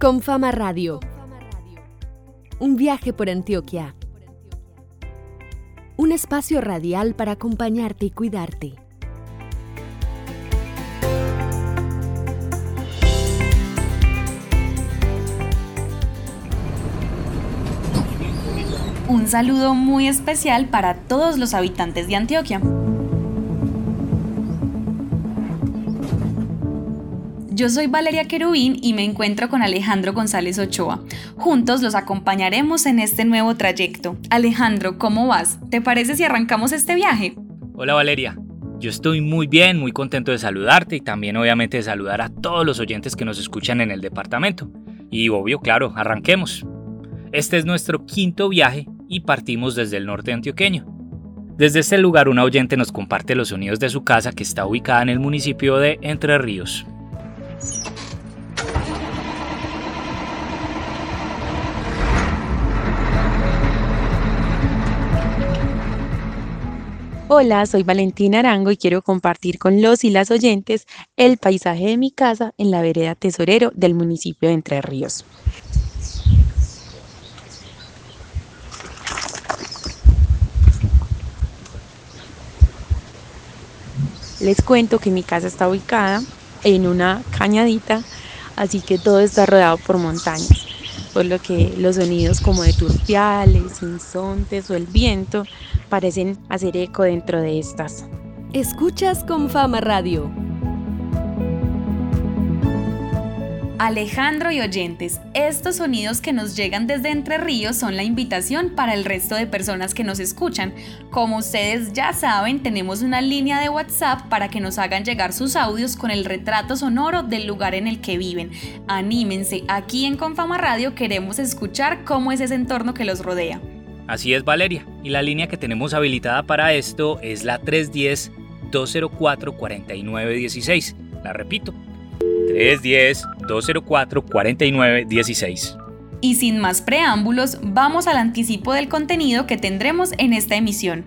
Con Fama Radio. Un viaje por Antioquia. Un espacio radial para acompañarte y cuidarte. Un saludo muy especial para todos los habitantes de Antioquia. Yo soy Valeria Querubín y me encuentro con Alejandro González Ochoa. Juntos los acompañaremos en este nuevo trayecto. Alejandro, ¿cómo vas? ¿Te parece si arrancamos este viaje? Hola Valeria, yo estoy muy bien, muy contento de saludarte y también obviamente de saludar a todos los oyentes que nos escuchan en el departamento. Y obvio, claro, arranquemos. Este es nuestro quinto viaje y partimos desde el norte antioqueño. Desde este lugar una oyente nos comparte los sonidos de su casa que está ubicada en el municipio de Entre Ríos. Hola, soy Valentina Arango y quiero compartir con los y las oyentes el paisaje de mi casa en la vereda Tesorero del municipio de Entre Ríos. Les cuento que mi casa está ubicada en una cañadita, así que todo está rodeado por montañas, por lo que los sonidos como de turpiales, insontes o el viento parecen hacer eco dentro de estas. Escuchas con Fama Radio. Alejandro y oyentes, estos sonidos que nos llegan desde Entre Ríos son la invitación para el resto de personas que nos escuchan. Como ustedes ya saben, tenemos una línea de WhatsApp para que nos hagan llegar sus audios con el retrato sonoro del lugar en el que viven. Anímense, aquí en Confama Radio queremos escuchar cómo es ese entorno que los rodea. Así es Valeria, y la línea que tenemos habilitada para esto es la 310-204-4916. La repito, 310-204-4916. Y sin más preámbulos, vamos al anticipo del contenido que tendremos en esta emisión.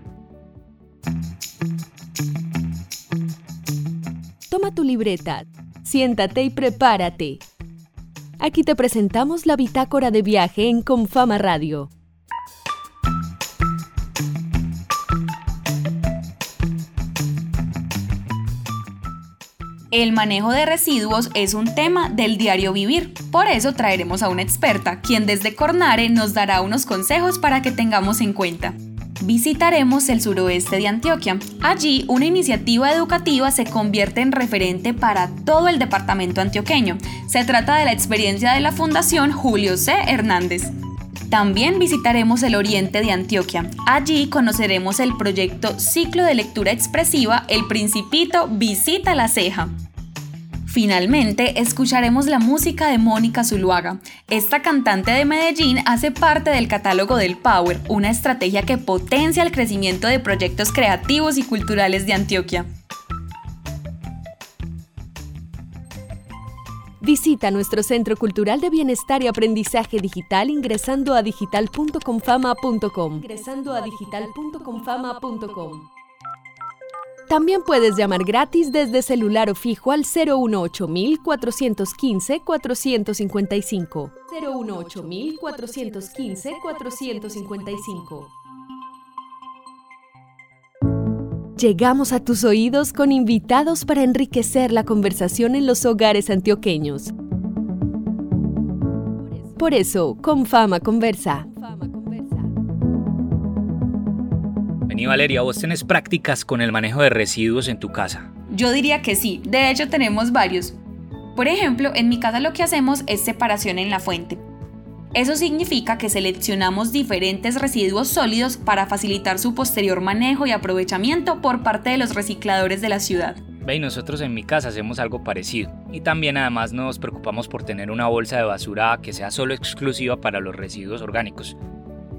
Toma tu libreta, siéntate y prepárate. Aquí te presentamos la bitácora de viaje en Confama Radio. El manejo de residuos es un tema del diario vivir. Por eso traeremos a una experta, quien desde Cornare nos dará unos consejos para que tengamos en cuenta. Visitaremos el suroeste de Antioquia. Allí, una iniciativa educativa se convierte en referente para todo el departamento antioqueño. Se trata de la experiencia de la Fundación Julio C. Hernández. También visitaremos el oriente de Antioquia. Allí conoceremos el proyecto Ciclo de Lectura Expresiva El Principito Visita la Ceja. Finalmente, escucharemos la música de Mónica Zuluaga. Esta cantante de Medellín hace parte del catálogo del Power, una estrategia que potencia el crecimiento de proyectos creativos y culturales de Antioquia. Visita nuestro Centro Cultural de Bienestar y Aprendizaje Digital ingresando a digital.confama.com. Ingresando a digital.confama.com. También puedes llamar gratis desde celular o fijo al 018 415 Llegamos a tus oídos con invitados para enriquecer la conversación en los hogares antioqueños. Por eso, con Fama Conversa. Vení Valeria, vos tenés prácticas con el manejo de residuos en tu casa. Yo diría que sí, de hecho tenemos varios. Por ejemplo, en mi casa lo que hacemos es separación en la fuente. Eso significa que seleccionamos diferentes residuos sólidos para facilitar su posterior manejo y aprovechamiento por parte de los recicladores de la ciudad. Ve, y nosotros en mi casa hacemos algo parecido. Y también además nos preocupamos por tener una bolsa de basura que sea solo exclusiva para los residuos orgánicos.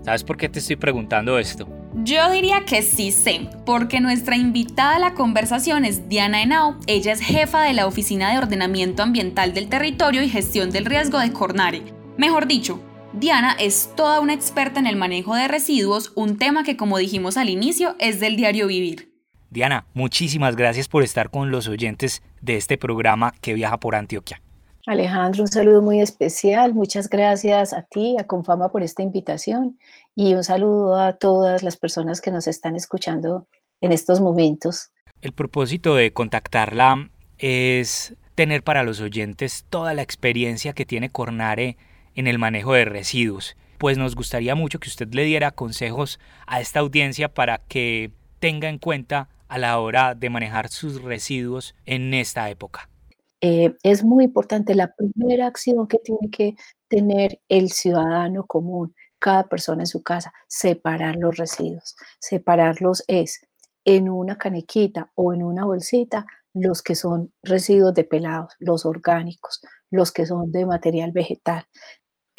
¿Sabes por qué te estoy preguntando esto? Yo diría que sí sé, porque nuestra invitada a la conversación es Diana Henao. Ella es jefa de la Oficina de Ordenamiento Ambiental del Territorio y Gestión del Riesgo de Cornare. Mejor dicho, Diana es toda una experta en el manejo de residuos, un tema que como dijimos al inicio es del diario vivir. Diana, muchísimas gracias por estar con los oyentes de este programa que viaja por Antioquia. Alejandro, un saludo muy especial. Muchas gracias a ti, a Confama, por esta invitación y un saludo a todas las personas que nos están escuchando en estos momentos. El propósito de contactarla es tener para los oyentes toda la experiencia que tiene Cornare en el manejo de residuos. Pues nos gustaría mucho que usted le diera consejos a esta audiencia para que tenga en cuenta a la hora de manejar sus residuos en esta época. Eh, es muy importante la primera acción que tiene que tener el ciudadano común, cada persona en su casa, separar los residuos. Separarlos es en una canequita o en una bolsita los que son residuos de pelados, los orgánicos, los que son de material vegetal.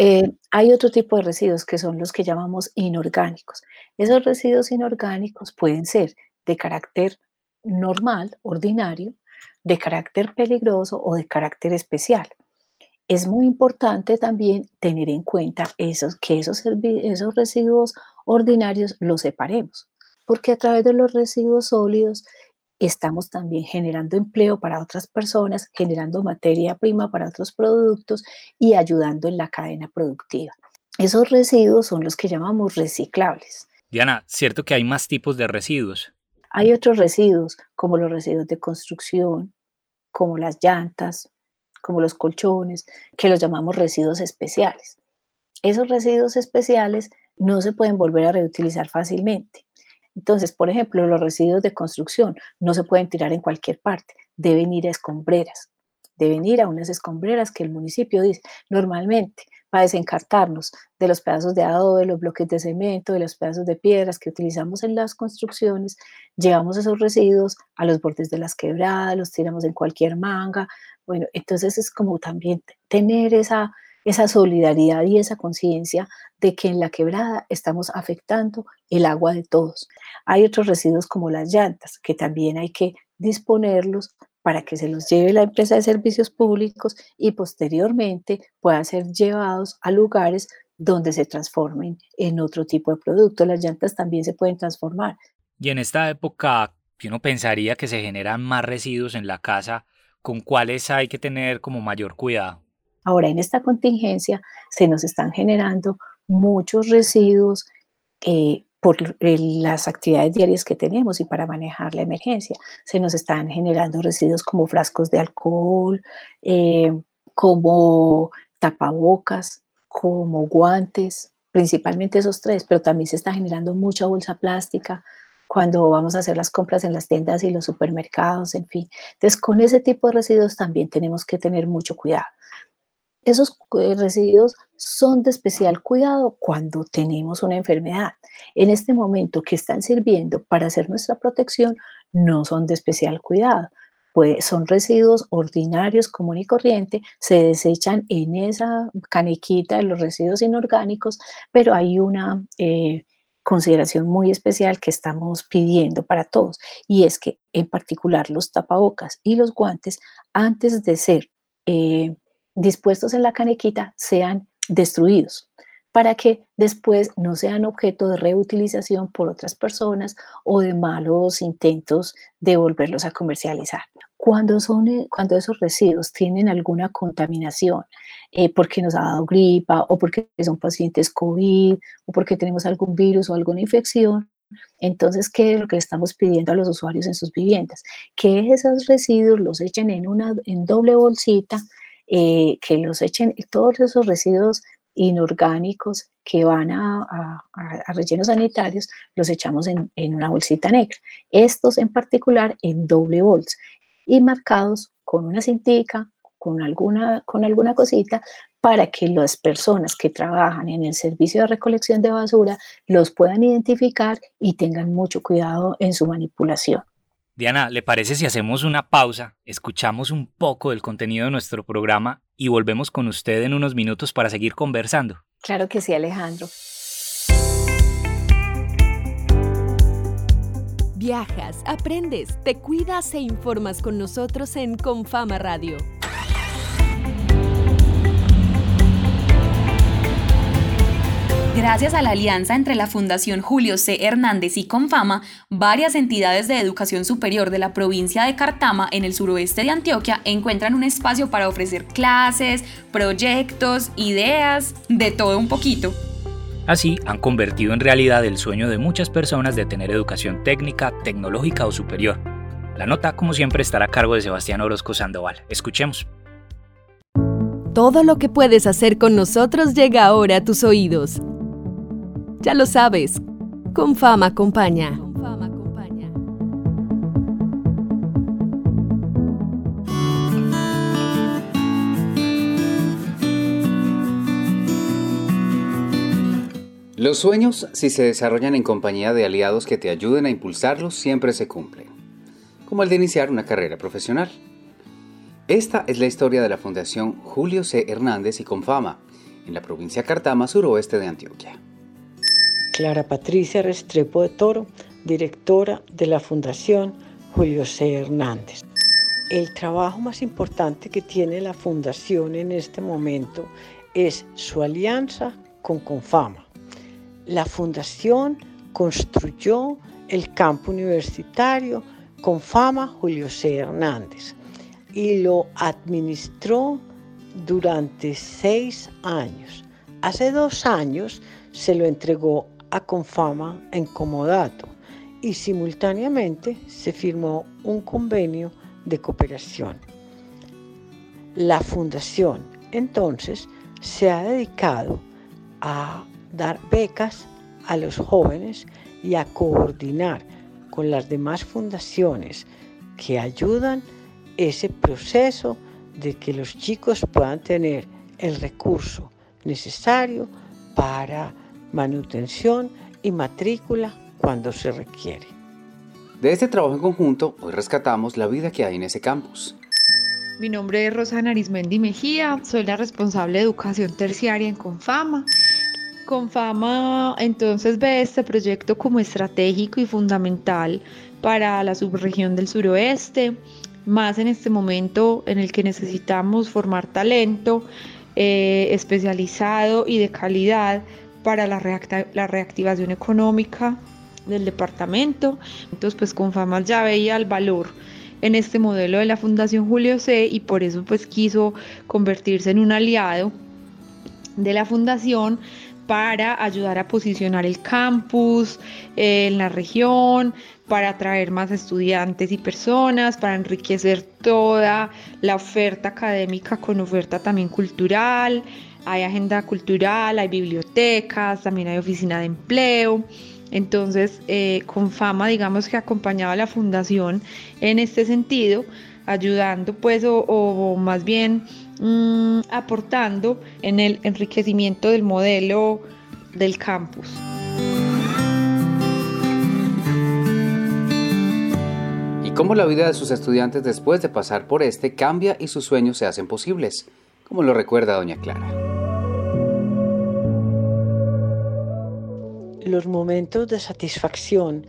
Eh, hay otro tipo de residuos que son los que llamamos inorgánicos. Esos residuos inorgánicos pueden ser de carácter normal, ordinario, de carácter peligroso o de carácter especial. Es muy importante también tener en cuenta esos, que esos, esos residuos ordinarios los separemos, porque a través de los residuos sólidos estamos también generando empleo para otras personas, generando materia prima para otros productos y ayudando en la cadena productiva. Esos residuos son los que llamamos reciclables. Diana, ¿cierto que hay más tipos de residuos? Hay otros residuos, como los residuos de construcción, como las llantas, como los colchones, que los llamamos residuos especiales. Esos residuos especiales no se pueden volver a reutilizar fácilmente. Entonces, por ejemplo, los residuos de construcción no se pueden tirar en cualquier parte, deben ir a escombreras, deben ir a unas escombreras que el municipio dice. Normalmente, para desencartarnos de los pedazos de adobe, de los bloques de cemento, de los pedazos de piedras que utilizamos en las construcciones, llevamos esos residuos a los bordes de las quebradas, los tiramos en cualquier manga. Bueno, entonces es como también tener esa, esa solidaridad y esa conciencia de que en la quebrada estamos afectando el agua de todos. Hay otros residuos como las llantas, que también hay que disponerlos para que se los lleve la empresa de servicios públicos y posteriormente puedan ser llevados a lugares donde se transformen en otro tipo de producto. Las llantas también se pueden transformar. Y en esta época, uno pensaría que se generan más residuos en la casa, ¿con cuáles hay que tener como mayor cuidado? Ahora, en esta contingencia se nos están generando muchos residuos eh, por las actividades diarias que tenemos y para manejar la emergencia. Se nos están generando residuos como frascos de alcohol, eh, como tapabocas, como guantes, principalmente esos tres, pero también se está generando mucha bolsa plástica cuando vamos a hacer las compras en las tiendas y los supermercados, en fin. Entonces, con ese tipo de residuos también tenemos que tener mucho cuidado. Esos eh, residuos son de especial cuidado cuando tenemos una enfermedad. En este momento que están sirviendo para hacer nuestra protección, no son de especial cuidado. Pues son residuos ordinarios, común y corriente, se desechan en esa canequita de los residuos inorgánicos, pero hay una eh, consideración muy especial que estamos pidiendo para todos, y es que en particular los tapabocas y los guantes, antes de ser eh, dispuestos en la canequita sean destruidos para que después no sean objeto de reutilización por otras personas o de malos intentos de volverlos a comercializar. Cuando, son, eh, cuando esos residuos tienen alguna contaminación, eh, porque nos ha dado gripa o porque son pacientes COVID o porque tenemos algún virus o alguna infección, entonces, ¿qué es lo que estamos pidiendo a los usuarios en sus viviendas? Que esos residuos los echen en una en doble bolsita eh, que los echen todos esos residuos inorgánicos que van a, rellenos sanitarios, los echamos en, una bolsita negra. Estos en particular en doble bolsa y marcados con una cintica, con alguna, con alguna cosita, para que las personas que trabajan en el servicio de recolección de basura los puedan identificar y tengan mucho cuidado en su manipulación. Diana, ¿le parece si hacemos una pausa, escuchamos un poco del contenido de nuestro programa y volvemos con usted en unos minutos para seguir conversando? Claro que sí, Alejandro. Viajas, aprendes, te cuidas e informas con nosotros en Confama Radio. Gracias a la alianza entre la Fundación Julio C. Hernández y Confama, varias entidades de educación superior de la provincia de Cartama, en el suroeste de Antioquia, encuentran un espacio para ofrecer clases, proyectos, ideas, de todo un poquito. Así, han convertido en realidad el sueño de muchas personas de tener educación técnica, tecnológica o superior. La nota, como siempre, estará a cargo de Sebastián Orozco Sandoval. Escuchemos. Todo lo que puedes hacer con nosotros llega ahora a tus oídos. Ya lo sabes, con fama acompaña. Los sueños, si se desarrollan en compañía de aliados que te ayuden a impulsarlos, siempre se cumplen, como el de iniciar una carrera profesional. Esta es la historia de la Fundación Julio C. Hernández y Confama, en la provincia Cartama, suroeste de Antioquia. Clara Patricia Restrepo de Toro, directora de la Fundación Julio C. Hernández. El trabajo más importante que tiene la Fundación en este momento es su alianza con Confama. La Fundación construyó el campo universitario Confama Julio C. Hernández y lo administró durante seis años. Hace dos años se lo entregó a Confama en comodato y simultáneamente se firmó un convenio de cooperación. La fundación entonces se ha dedicado a dar becas a los jóvenes y a coordinar con las demás fundaciones que ayudan ese proceso de que los chicos puedan tener el recurso necesario para manutención y matrícula cuando se requiere. De este trabajo en conjunto, hoy rescatamos la vida que hay en ese campus. Mi nombre es Rosana Arismendi Mejía, soy la responsable de educación terciaria en Confama. Confama entonces ve este proyecto como estratégico y fundamental para la subregión del suroeste, más en este momento en el que necesitamos formar talento eh, especializado y de calidad para la, reactivación económica del departamento. Entonces, pues Confamas ya veía el valor en este modelo de la Fundación Julio C y por eso pues quiso convertirse en un aliado de la fundación para ayudar a posicionar el campus eh, en la región, para atraer más estudiantes y personas, para enriquecer toda la oferta académica con oferta también cultural hay agenda cultural, hay bibliotecas, también hay oficina de empleo. Entonces, eh, con fama, digamos que acompañaba a la fundación en este sentido, ayudando pues o, más bien mm, aportando en el enriquecimiento del modelo del campus. ¿Y cómo la vida de sus estudiantes después de pasar por este cambia y sus sueños se hacen posibles? Como lo recuerda doña Clara. Los momentos de satisfacción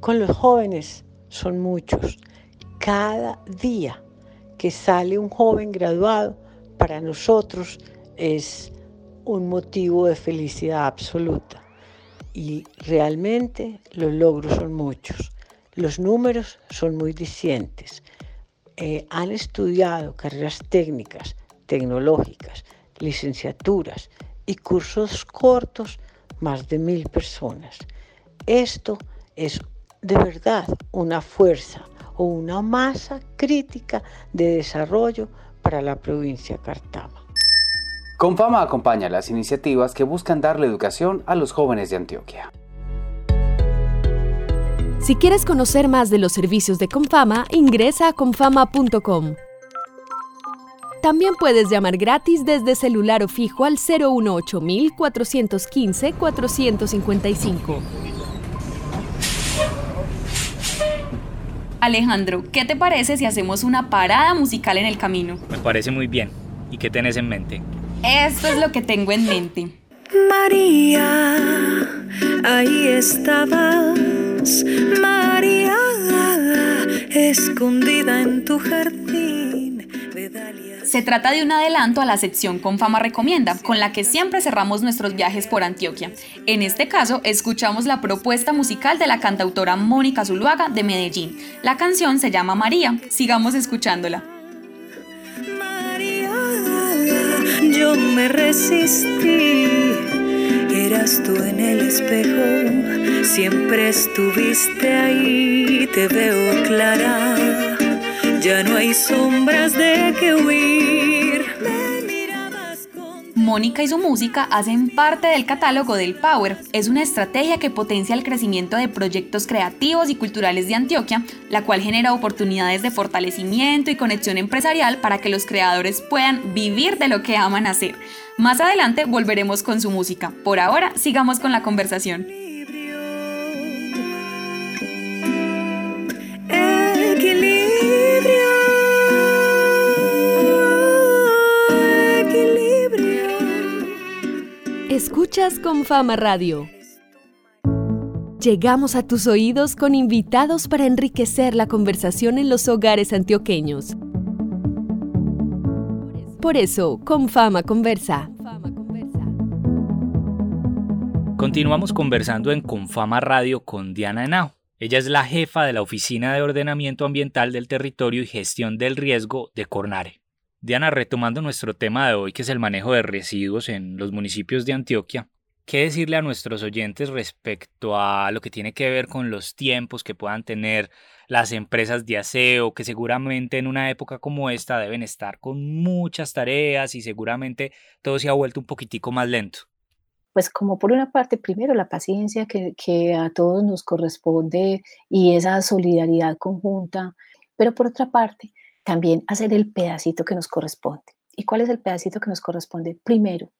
con los jóvenes son muchos. Cada día que sale un joven graduado, para nosotros es un motivo de felicidad absoluta. Y realmente los logros son muchos. Los números son muy dicientes. Eh, han estudiado carreras técnicas, tecnológicas, licenciaturas y cursos cortos más de mil personas. Esto es de verdad una fuerza o una masa crítica de desarrollo para la provincia de Cartama. Confama acompaña las iniciativas que buscan darle educación a los jóvenes de Antioquia. Si quieres conocer más de los servicios de Confama, ingresa a confama.com. También puedes llamar gratis desde celular o fijo al 018 415 455. Alejandro, ¿qué te parece si hacemos una parada musical en el camino? Me parece muy bien. ¿Y qué tenés en mente? Esto es lo que tengo en mente. María, ahí estabas, María, escondida en tu jardín de Se trata de un adelanto a la sección Confama Recomienda, con la que siempre cerramos nuestros viajes por Antioquia. En este caso, escuchamos la propuesta musical de la cantautora Mónica Zuluaga de Medellín. La canción se llama María. Sigamos escuchándola. María, yo me resistí. Eras tú en el espejo, siempre estuviste ahí, te veo clara. Ya no hay sombras de que huir. Mónica y su música hacen parte del catálogo del Power. Es una estrategia que potencia el crecimiento de proyectos creativos y culturales de Antioquia, la cual genera oportunidades de fortalecimiento y conexión empresarial para que los creadores puedan vivir de lo que aman hacer. Más adelante volveremos con su música. Por ahora, sigamos con la conversación. Escuchas con Fama Radio. Llegamos a tus oídos con invitados para enriquecer la conversación en los hogares antioqueños. Por eso, con Fama Conversa. Continuamos conversando en Confama Radio con Diana Henao. Ella es la jefa de la Oficina de Ordenamiento Ambiental del Territorio y Gestión del Riesgo de Cornare. Diana, retomando nuestro tema de hoy, que es el manejo de residuos en los municipios de Antioquia, ¿qué decirle a nuestros oyentes respecto a lo que tiene que ver con los tiempos que puedan tener las empresas de aseo, que seguramente en una época como esta deben estar con muchas tareas y seguramente todo se ha vuelto un poquitico más lento? pues como por una parte, primero la paciencia que, que a todos nos corresponde y esa solidaridad conjunta, pero por otra parte, también hacer el pedacito que nos corresponde. ¿Y cuál es el pedacito que nos corresponde? Primero,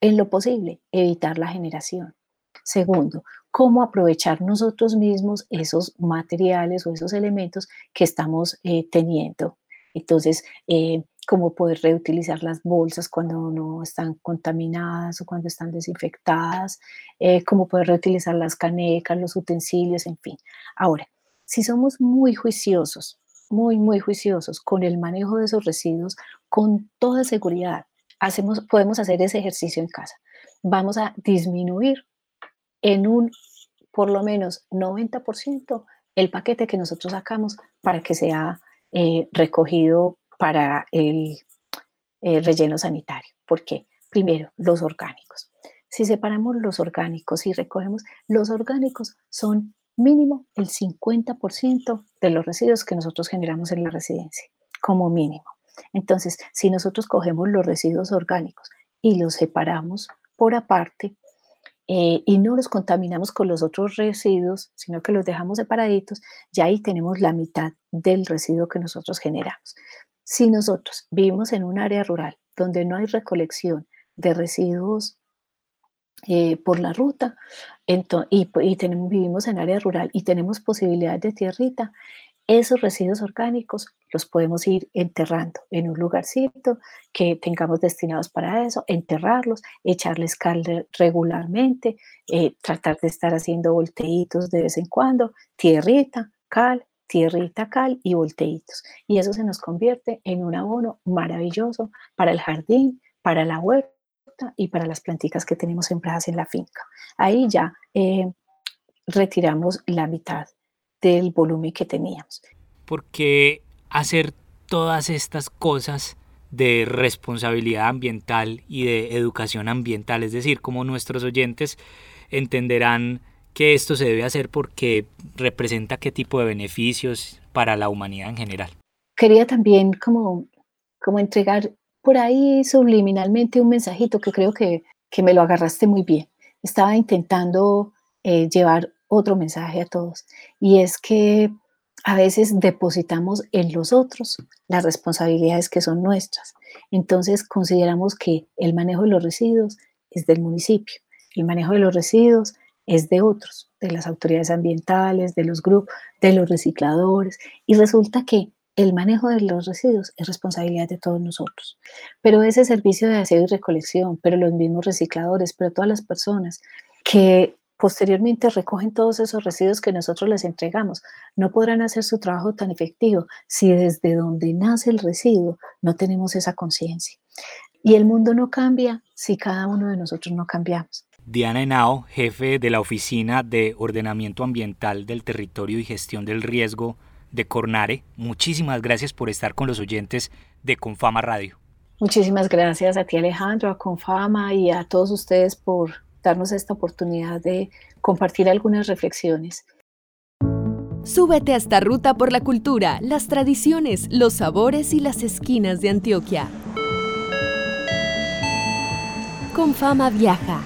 en lo posible, evitar la generación. Segundo, cómo aprovechar nosotros mismos esos materiales o esos elementos que estamos eh, teniendo. Entonces, eh, cómo poder reutilizar las bolsas cuando no están contaminadas o cuando están desinfectadas, eh, cómo poder reutilizar las canecas, los utensilios, en fin. Ahora, si somos muy juiciosos, muy, muy juiciosos con el manejo de esos residuos, con toda seguridad, hacemos, podemos hacer ese ejercicio en casa. Vamos a disminuir en un, por lo menos, 90% el paquete que nosotros sacamos para que sea eh, recogido para el, el relleno sanitario. ¿Por qué? Primero, los orgánicos. Si separamos los orgánicos y recogemos, los orgánicos son mínimo el 50% de los residuos que nosotros generamos en la residencia, como mínimo. Entonces, si nosotros cogemos los residuos orgánicos y los separamos por aparte eh, y no los contaminamos con los otros residuos, sino que los dejamos separaditos, ya ahí tenemos la mitad del residuo que nosotros generamos. Si nosotros vivimos en un área rural donde no hay recolección de residuos eh, por la ruta y, y tenemos, vivimos en área rural y tenemos posibilidades de tierrita, esos residuos orgánicos los podemos ir enterrando en un lugarcito que tengamos destinados para eso, enterrarlos, echarles cal regularmente, eh, tratar de estar haciendo volteitos de vez en cuando, tierrita, cal, tierrita, cal y volteitos. Y eso se nos convierte en un abono maravilloso para el jardín, para la huerta y para las plantitas que tenemos sembradas en la finca. Ahí ya eh, retiramos la mitad del volumen que teníamos. Porque hacer todas estas cosas de responsabilidad ambiental y de educación ambiental, es decir, como nuestros oyentes entenderán que esto se debe hacer porque representa qué tipo de beneficios para la humanidad en general. Quería también como, como entregar por ahí subliminalmente un mensajito que creo que, que me lo agarraste muy bien. Estaba intentando eh, llevar otro mensaje a todos y es que a veces depositamos en los otros las responsabilidades que son nuestras. Entonces consideramos que el manejo de los residuos es del municipio, el manejo de los residuos es de otros, de las autoridades ambientales, de los grupos, de los recicladores, y resulta que el manejo de los residuos es responsabilidad de todos nosotros. Pero ese servicio de aseo y recolección, pero los mismos recicladores, pero todas las personas que posteriormente recogen todos esos residuos que nosotros les entregamos. No podrán hacer su trabajo tan efectivo si desde donde nace el residuo no tenemos esa conciencia. Y el mundo no cambia si cada uno de nosotros no cambiamos. Diana Henao, jefe de la Oficina de Ordenamiento Ambiental del Territorio y Gestión del Riesgo de Cornare, muchísimas gracias por estar con los oyentes de Confama Radio. Muchísimas gracias a ti Alejandro, a Confama y a todos ustedes por darnos esta oportunidad de compartir algunas reflexiones. Súbete a esta ruta por la cultura, las tradiciones, los sabores y las esquinas de Antioquia. Confama viaja.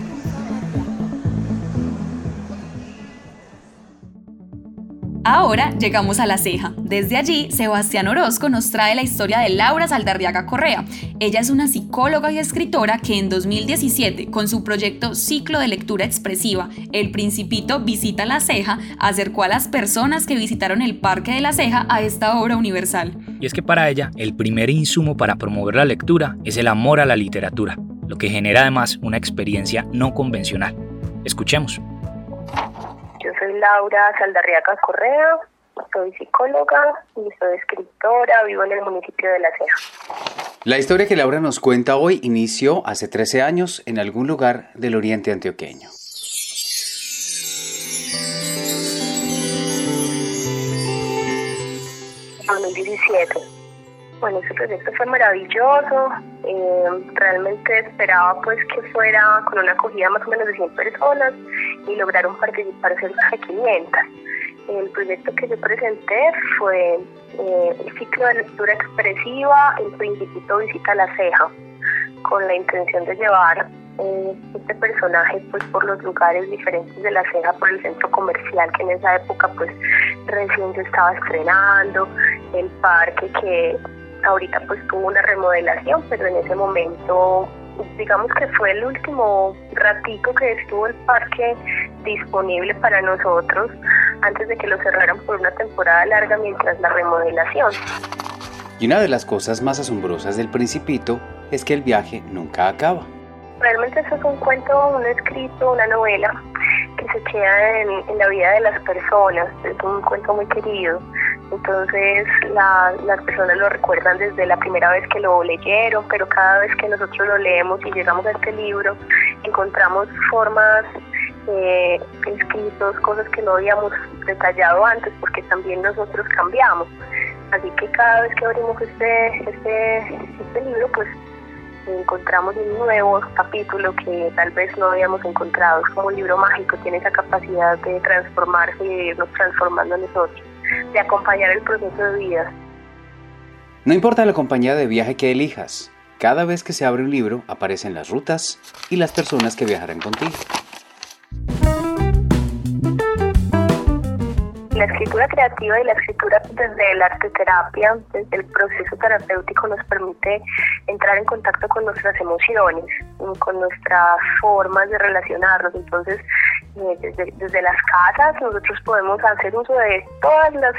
Ahora llegamos a La Ceja. Desde allí, Sebastián Orozco nos trae la historia de Laura Saldarriaga Correa. Ella es una psicóloga y escritora que en 2017, con su proyecto Ciclo de Lectura Expresiva, El Principito Visita La Ceja, acercó a las personas que visitaron el Parque de La Ceja a esta obra universal. Y es que para ella, el primer insumo para promover la lectura es el amor a la literatura, lo que genera además una experiencia no convencional. Escuchemos. Soy Laura Saldarriaga Correa, soy psicóloga y soy escritora, vivo en el municipio de La Ceja. La historia que Laura nos cuenta hoy inició hace 13 años en algún lugar del oriente antioqueño. En 2017. Bueno, ese proyecto fue maravilloso. eh, realmente esperaba pues que fuera con una acogida más o menos de 100 personas y lograron participar cerca de 500. El proyecto que yo presenté fue eh, el ciclo de lectura expresiva, el Principito Visita la Ceja, con la intención de llevar eh, este personaje pues por los lugares diferentes de la ceja, por el centro comercial que en esa época pues recién se estaba estrenando, el parque que ahorita pues tuvo una remodelación, pero en ese momento digamos que fue el último ratico que estuvo el parque disponible para nosotros antes de que lo cerraran por una temporada larga mientras la remodelación. Y una de las cosas más asombrosas del Principito es que el viaje nunca acaba. Realmente eso es un cuento, un escrito, una novela que se queda en, en la vida de las personas, es un cuento muy querido. Entonces la- las personas lo recuerdan desde la primera vez que lo leyeron, pero cada vez que nosotros lo leemos y llegamos a este libro, encontramos formas, eh, escritos, cosas que no habíamos detallado antes, porque también nosotros cambiamos. Así que cada vez que abrimos este, este, este libro, pues encontramos un nuevo capítulo que tal vez no habíamos encontrado. Es como un libro mágico, tiene esa capacidad de transformarse y de irnos transformando nosotros, de acompañar el proceso de vida. No importa la compañía de viaje que elijas, cada vez que se abre un libro aparecen las rutas y las personas que viajarán contigo. La escritura creativa y la escritura desde la arteterapia, desde el proceso terapéutico nos permite entrar en contacto con nuestras emociones, con nuestras formas de relacionarnos. Entonces, eh, desde, desde las casas nosotros podemos hacer uso de todas las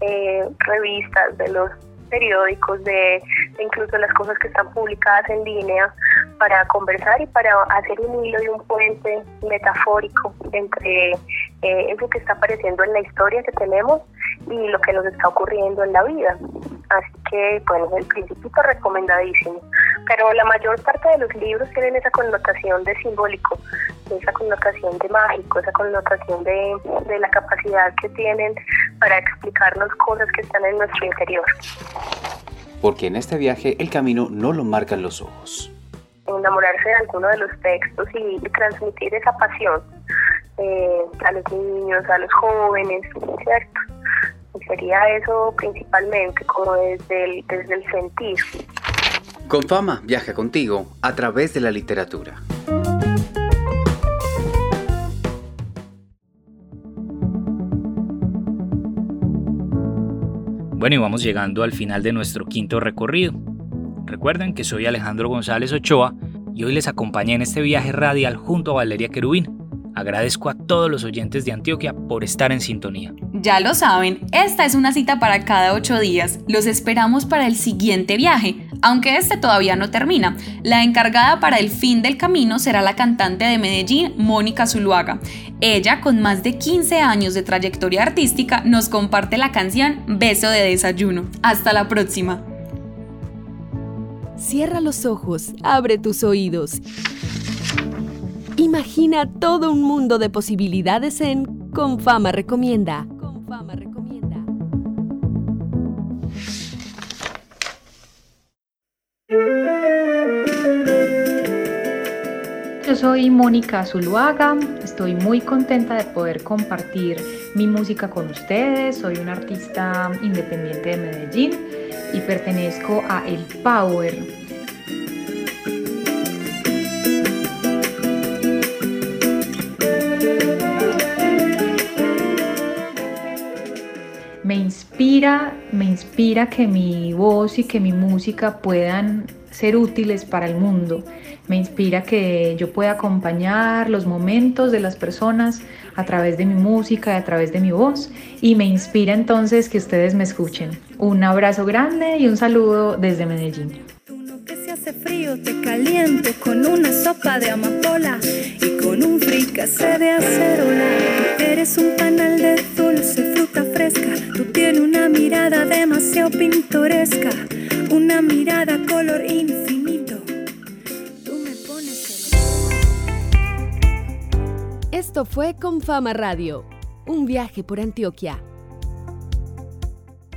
eh, revistas, de los periódicos, de incluso las cosas que están publicadas en línea para conversar y para hacer un hilo y un puente metafórico entre eh, eso que está apareciendo en la historia que tenemos y lo que nos está ocurriendo en la vida. Así que, bueno, el principito recomendadísimo. Pero la mayor parte de los libros tienen esa connotación de simbólico, esa connotación de mágico, esa connotación de, de la capacidad que tienen para explicarnos cosas que están en nuestro interior. Porque en este viaje el camino no lo marcan los ojos. Enamorarse de alguno de los textos y, y transmitir esa pasión eh, a los niños, a los jóvenes, ¿cierto? Y sería eso principalmente, como desde el, desde el sentir. Con fama viaja contigo a través de la literatura. Bueno, y vamos llegando al final de nuestro quinto recorrido. Recuerden que soy Alejandro González Ochoa y hoy les acompañé en este viaje radial junto a Valeria Querubín. Agradezco a todos los oyentes de Antioquia por estar en sintonía. Ya lo saben, esta es una cita para cada ocho días. Los esperamos para el siguiente viaje. aunque este todavía no termina. La encargada para el fin del camino será la cantante de Medellín, Mónica Zuluaga. Ella, con más de 15 años de trayectoria artística, nos comparte la canción Beso de Desayuno. Hasta la próxima. Cierra los ojos, abre tus oídos. Imagina todo un mundo de posibilidades en Confama Recomienda. Confama Recomienda. Yo soy Mónica Zuluaga, estoy muy contenta de poder compartir mi música con ustedes, soy una artista independiente de Medellín y pertenezco a El Power, me inspira, me inspira que mi voz y que mi música puedan ser útiles para el mundo. Me inspira que yo pueda acompañar los momentos de las personas a través de mi música a través de mi voz. Y me inspira entonces que ustedes me escuchen. Un abrazo grande y un saludo desde Medellín. Que hace frío te caliento con una sopa de amapola y con un fricase de acerola. Eres un panal de dulce fruta fresca. Tú tienes una mirada demasiado pintoresca, una mirada color infinito. Esto fue Confama Radio, un viaje por Antioquia.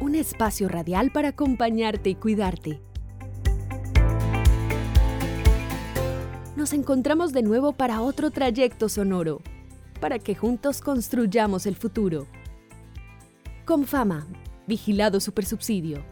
Un espacio radial para acompañarte y cuidarte. Nos encontramos de nuevo para otro trayecto sonoro, para que juntos construyamos el futuro. Confama, vigilado supersubsidio.